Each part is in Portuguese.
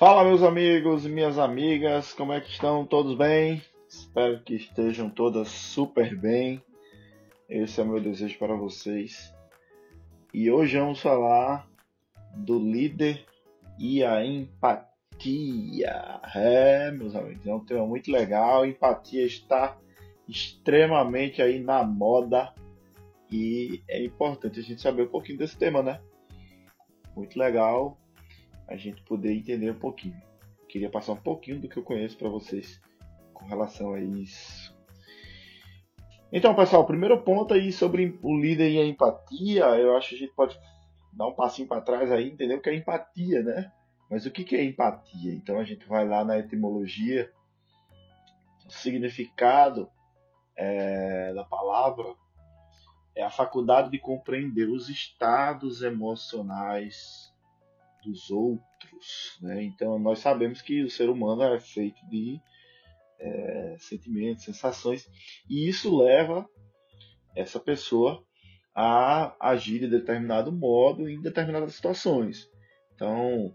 Fala meus amigos e minhas amigas, como é que estão? Todos bem? Espero que estejam todas super bem. Esse é o meu desejo para vocês. E hoje vamos falar do líder e a empatia. É, meus amigos, é um tema muito legal. Empatia está extremamente aí na moda e é importante a gente saber um pouquinho desse tema, né? Muito legal a gente poder entender um pouquinho. Queria passar um pouquinho do que eu conheço para vocês com relação a isso. Então, pessoal, primeiro ponto aí sobre o líder e a empatia, eu acho que a gente pode dar um passinho para trás aí, entender o que é empatia, né? Mas o que é empatia? Então a gente vai lá na etimologia, o significado é, da palavra é a faculdade de compreender os estados emocionais dos outros. Né? Então, nós sabemos que o ser humano é feito de é, sentimentos, sensações, e isso leva essa pessoa a agir de determinado modo em determinadas situações. Então,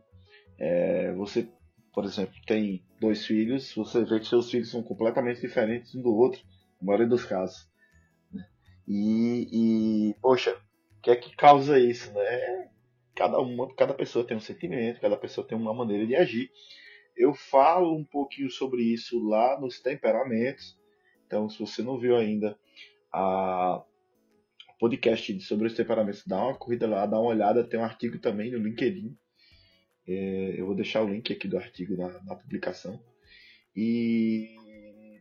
é, você, por exemplo, tem dois filhos, você vê que seus filhos são completamente diferentes um do outro, na maioria dos casos. Né? E, e, poxa, o que é que causa isso? Né? Cada uma, cada pessoa tem um sentimento, cada pessoa tem uma maneira de agir. Eu falo um pouquinho sobre isso lá nos temperamentos. Então, se você não viu ainda a podcast sobre os temperamentos, dá uma corrida lá, dá uma olhada. Tem um artigo também no LinkedIn. É, eu vou deixar o link aqui do artigo na, na publicação. E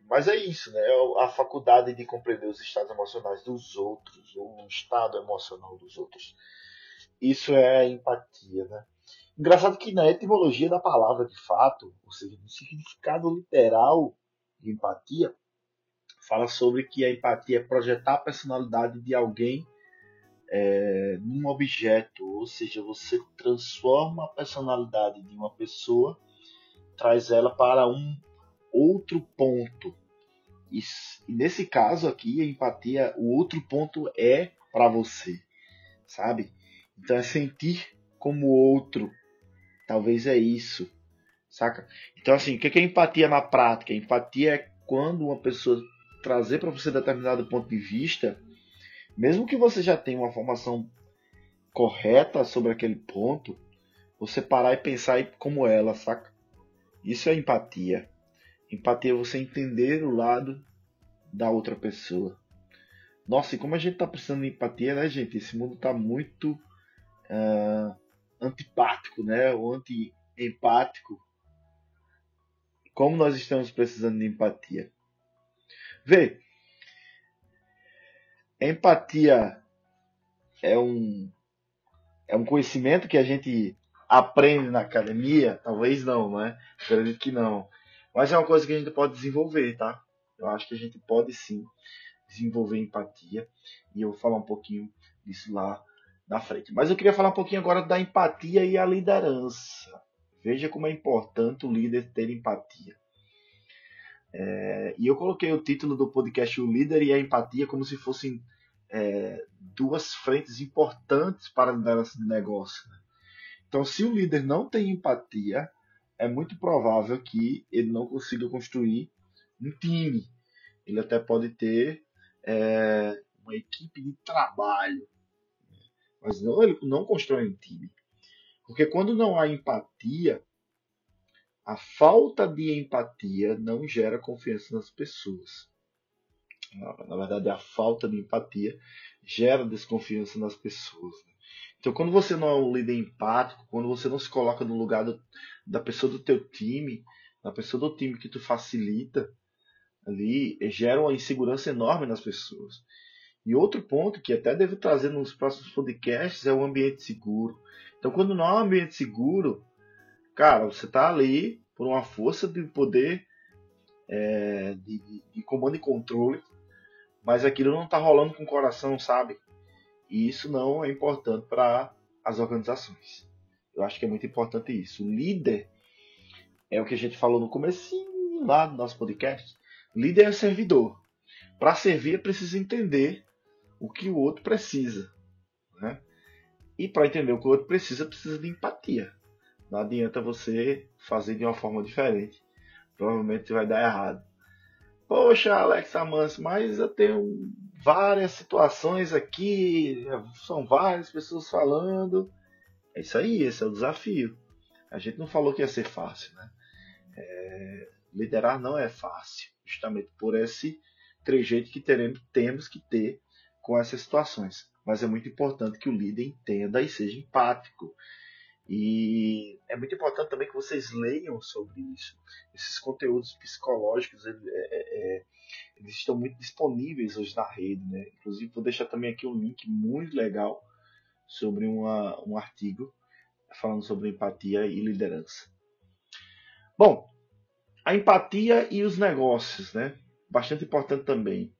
mas é isso, né? É a faculdade de compreender os estados emocionais dos outros, ou o estado emocional dos outros. Isso é empatia, né? Engraçado que na etimologia da palavra, de fato, ou seja, no significado literal de empatia, fala sobre que a empatia é projetar a personalidade de alguém é, num objeto, ou seja, você transforma a personalidade de uma pessoa, traz ela para um outro ponto. E, e nesse caso aqui, a empatia, o outro ponto é para você, sabe? Então é sentir como outro. Talvez é isso. Saca? Então, assim, o que é empatia na prática? Empatia é quando uma pessoa trazer para você determinado ponto de vista, mesmo que você já tenha uma formação correta sobre aquele ponto, você parar e pensar como ela, saca? Isso é empatia. Empatia é você entender o lado da outra pessoa. Nossa, e como a gente tá precisando de empatia, né, gente? Esse mundo tá muito uh, antipático, né? ou anti-empático. Como nós estamos precisando de empatia. Vê, empatia é um, é um conhecimento que a gente aprende na academia? Talvez não, né? Acredito que não. Mas é uma coisa que a gente pode desenvolver, tá? Eu acho que a gente pode sim desenvolver empatia. E eu vou falar um pouquinho disso lá na frente. Mas eu queria falar um pouquinho agora da empatia e a liderança. Veja como é importante o líder ter empatia. É, e eu coloquei o título do podcast O Líder e a Empatia como se fossem é, duas frentes importantes para a liderança de negócio. Né? Então, se o líder não tem empatia, é muito provável que ele não consiga construir um time. Ele até pode ter é, uma equipe de trabalho, mas não, ele não constrói um time. Porque quando não há empatia, a falta de empatia não gera confiança nas pessoas. Na verdade, a falta de empatia gera desconfiança nas pessoas. Né? Então, quando você não é um líder empático, quando você não se coloca no lugar do, da pessoa do teu time, da pessoa do time que tu facilita, ali gera uma insegurança enorme nas pessoas. E outro ponto que até devo trazer nos próximos podcasts é o ambiente seguro. Então, quando não há um ambiente seguro, cara, você está ali por uma força de poder é, de, de, comando e controle, mas aquilo não está rolando com o coração, sabe? E isso não é importante para as organizações. Eu acho que é muito importante isso. O líder é o que a gente falou no começo lá do nosso podcast. Líder é servidor. Para servir é preciso entender o que o outro precisa. Né? E para entender o que o outro precisa, precisa de empatia. Não adianta você fazer de uma forma diferente. Provavelmente vai dar errado. Poxa, Alex Amans, mas eu tenho várias situações aqui, são várias pessoas falando. É isso aí, esse é o desafio. A gente não falou que ia ser fácil, né? É, liderar não é fácil, justamente por esse trejeito que teremos, temos que ter com essas situações. Mas é muito importante que o líder entenda e seja empático. E é muito importante também que vocês leiam sobre isso. Esses conteúdos psicológicos, é, é, é, eles estão muito disponíveis hoje na rede. Né? Inclusive, vou deixar também aqui um link muito legal sobre uma, um artigo falando sobre empatia e liderança. Bom, a empatia e os negócios, né? Bastante importante também.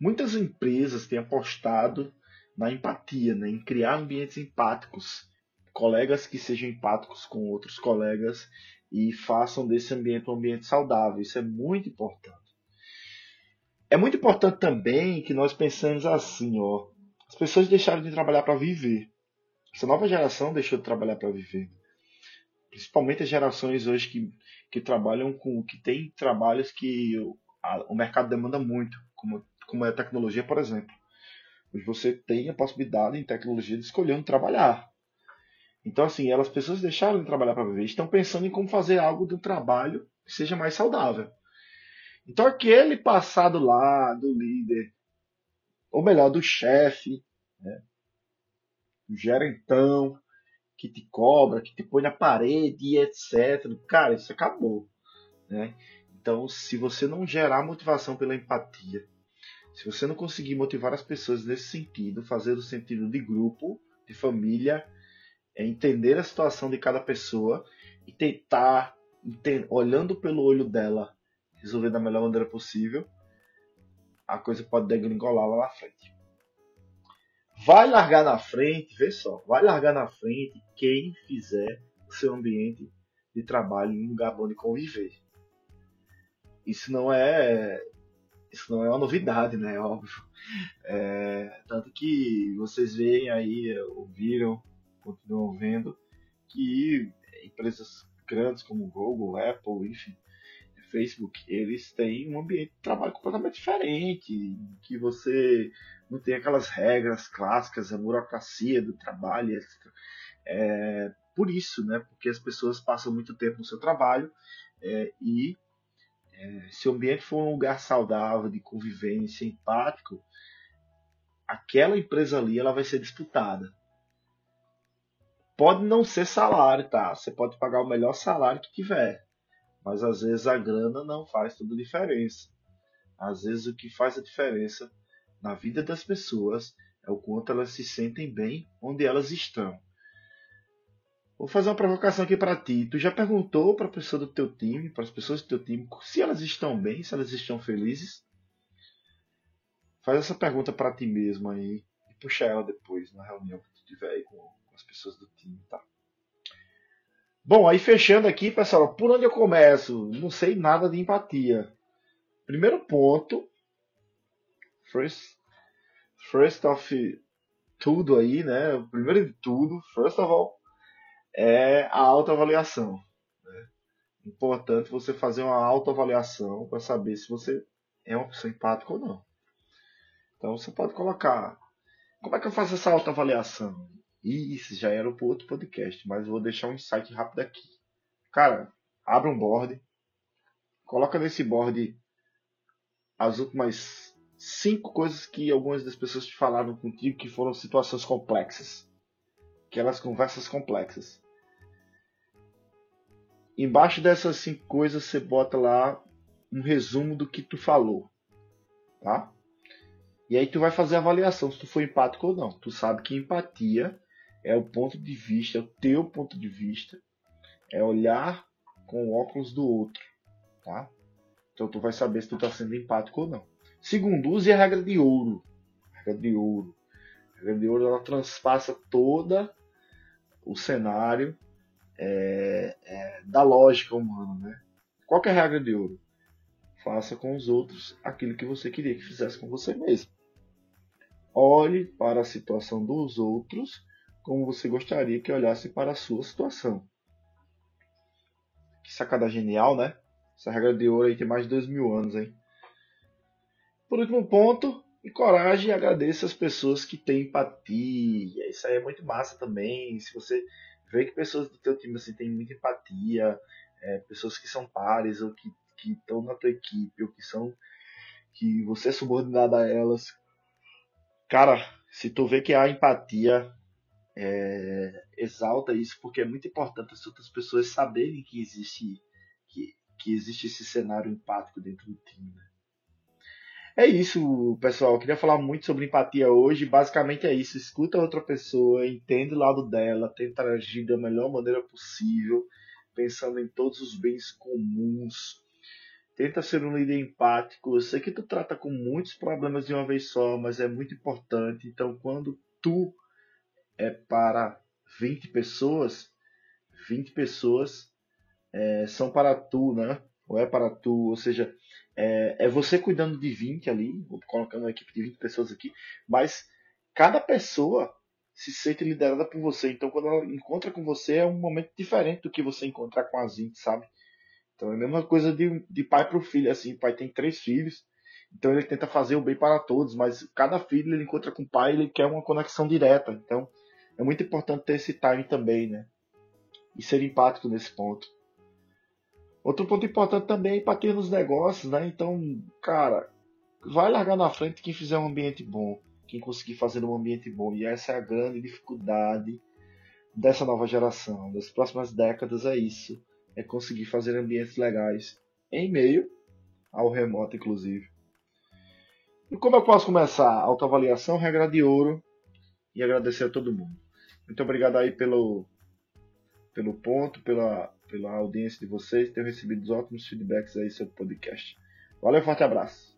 Muitas empresas têm apostado na empatia, né? em criar ambientes empáticos, colegas que sejam empáticos com outros colegas e façam desse ambiente um ambiente saudável. Isso é muito importante. É muito importante também que nós pensemos assim, ó. As pessoas deixaram de trabalhar para viver. Essa nova geração deixou de trabalhar para viver. Principalmente as gerações hoje que, que trabalham com. que tem trabalhos que o, a, o mercado demanda muito, como, como é a tecnologia, por exemplo. Hoje você tem a possibilidade em tecnologia de escolher onde trabalhar. Então, assim, elas pessoas deixaram de trabalhar para viver, estão pensando em como fazer algo do trabalho que seja mais saudável. Então, aquele passado lá do líder, ou melhor, do chefe, né, do gerentão, que te cobra, que te põe na parede, etc. Cara, isso acabou. Né? Então, se você não gerar motivação pela empatia, se você não conseguir motivar as pessoas nesse sentido, fazer o sentido de grupo, de família, é entender a situação de cada pessoa e tentar, olhando pelo olho dela, resolver da melhor maneira possível, a coisa pode degringolar lá na frente. Vai largar na frente, vê só, vai largar na frente quem fizer o seu ambiente de trabalho um lugar bom de conviver. Isso não é isso não é uma novidade, né? Óbvio. É, tanto que vocês veem aí, ouviram, continuam vendo, que empresas grandes como Google, Apple, enfim, Facebook, eles têm um ambiente de trabalho completamente diferente, que você não tem aquelas regras clássicas, a burocracia do trabalho, etc. É, por isso, né, porque as pessoas passam muito tempo no seu trabalho é, e é, se o ambiente for um lugar saudável, de convivência, empático, aquela empresa ali ela vai ser disputada. Pode não ser salário, tá? Você pode pagar o melhor salário que tiver, mas às vezes a grana não faz toda a diferença. Às vezes o que faz a diferença na vida das pessoas é o quanto elas se sentem bem onde elas estão. Vou fazer uma provocação aqui para ti. Tu já perguntou para a pessoa do teu time, para as pessoas do teu time, se elas estão bem, se elas estão felizes? Faz essa pergunta para ti mesmo aí e puxa ela depois na reunião que tu tiver aí com, com as pessoas do time, tá? Bom, aí fechando aqui, pessoal, por onde eu começo? Não sei nada de empatia. Primeiro ponto, first, first of tudo aí, né? Primeiro de tudo, first of all, é a autoavaliação. Né? Importante você fazer uma autoavaliação para saber se você é uma pessoa empática ou não. Então você pode colocar. Como é que eu faço essa autoavaliação? Isso já era para outro podcast, mas vou deixar um insight rápido aqui. Cara, abre um board, coloca nesse board as últimas cinco coisas que algumas das pessoas te falaram contigo que foram situações complexas. Aquelas conversas complexas. Embaixo dessas cinco coisas você bota lá um resumo do que tu falou. Tá? E aí tu vai fazer a avaliação se tu foi empático ou não. Tu sabe que empatia é o ponto de vista, é o teu ponto de vista, é olhar com o óculos do outro, tá? Então tu vai saber se tu está sendo empático ou não. Segundo, use a regra de ouro. A regra de ouro. A regra de ouro ela transpassa toda o cenário é, é, da lógica humana, né? Qual é a regra de ouro? Faça com os outros aquilo que você queria que fizesse com você mesmo. Olhe para a situação dos outros como você gostaria que olhasse para a sua situação. sacada genial, né? Essa regra de ouro aí tem mais de dois mil anos, hein? Por último ponto, encoraje e agradeça as pessoas que têm empatia. Isso aí é muito massa também. Se você vê que pessoas do teu time assim, têm muita empatia, é, pessoas que são pares ou que estão na tua equipe ou que são que você é subordinado a elas. Cara, se tu vê que há empatia, é, exalta isso porque é muito importante as outras pessoas saberem que existe que, que existe esse cenário empático dentro do time. Né? É isso, pessoal. Eu queria falar muito sobre empatia hoje. Basicamente é isso. Escuta a outra pessoa, entende o lado dela, tenta agir da melhor maneira possível, pensando em todos os bens comuns. Tenta ser um líder empático. Eu sei que tu trata com muitos problemas de uma vez só, mas é muito importante. Então, quando tu é para 20 pessoas, 20 pessoas é, são para tu, né? Ou é para tu, ou seja, é, é você cuidando de 20 ali, colocando uma equipe de 20 pessoas aqui, mas cada pessoa se sente liderada por você. Então, quando ela encontra com você, é um momento diferente do que você encontrar com as 20, sabe? Então, é a mesma coisa de, de pai para o filho. Assim, o pai tem três filhos, então ele tenta fazer o bem para todos, mas cada filho ele encontra com o pai, ele quer uma conexão direta. Então, é muito importante ter esse time também, né? E ser empático nesse ponto. Outro ponto importante também é empatia nos negócios, né? Então, cara, vai largar na frente quem fizer um ambiente bom, quem conseguir fazer um ambiente bom. E essa é a grande dificuldade dessa nova geração, das próximas décadas é isso, é conseguir fazer ambientes legais em meio ao remoto, inclusive. E como eu posso começar? Autoavaliação, regra de ouro e agradecer a todo mundo. Muito obrigado aí pelo, pelo ponto, pela pela audiência de vocês, tenho recebido ótimos feedbacks aí sobre o podcast. Valeu, forte abraço.